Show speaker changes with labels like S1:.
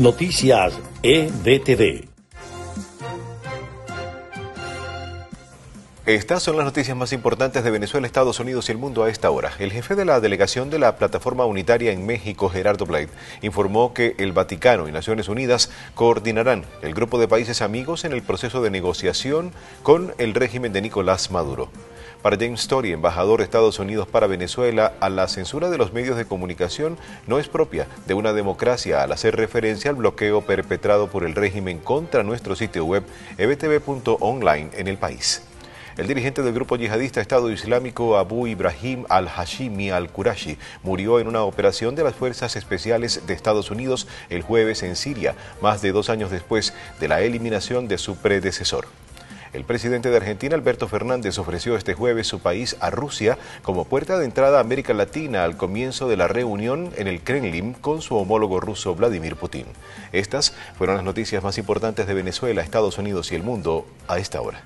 S1: Noticias EBTV.
S2: Estas son las noticias más importantes de Venezuela, Estados Unidos y el mundo a esta hora. El jefe de la delegación de la Plataforma Unitaria en México, Gerardo Blade, informó que el Vaticano y Naciones Unidas coordinarán el grupo de países amigos en el proceso de negociación con el régimen de Nicolás Maduro. Para James Story, embajador de Estados Unidos para Venezuela, a la censura de los medios de comunicación no es propia de una democracia al hacer referencia al bloqueo perpetrado por el régimen contra nuestro sitio web ebtv.online en el país. El dirigente del grupo yihadista Estado Islámico Abu Ibrahim al-Hashimi al-Qurashi murió en una operación de las Fuerzas Especiales de Estados Unidos el jueves en Siria, más de dos años después de la eliminación de su predecesor. El presidente de Argentina, Alberto Fernández, ofreció este jueves su país a Rusia como puerta de entrada a América Latina al comienzo de la reunión en el Kremlin con su homólogo ruso Vladimir Putin. Estas fueron las noticias más importantes de Venezuela, Estados Unidos y el mundo a esta hora.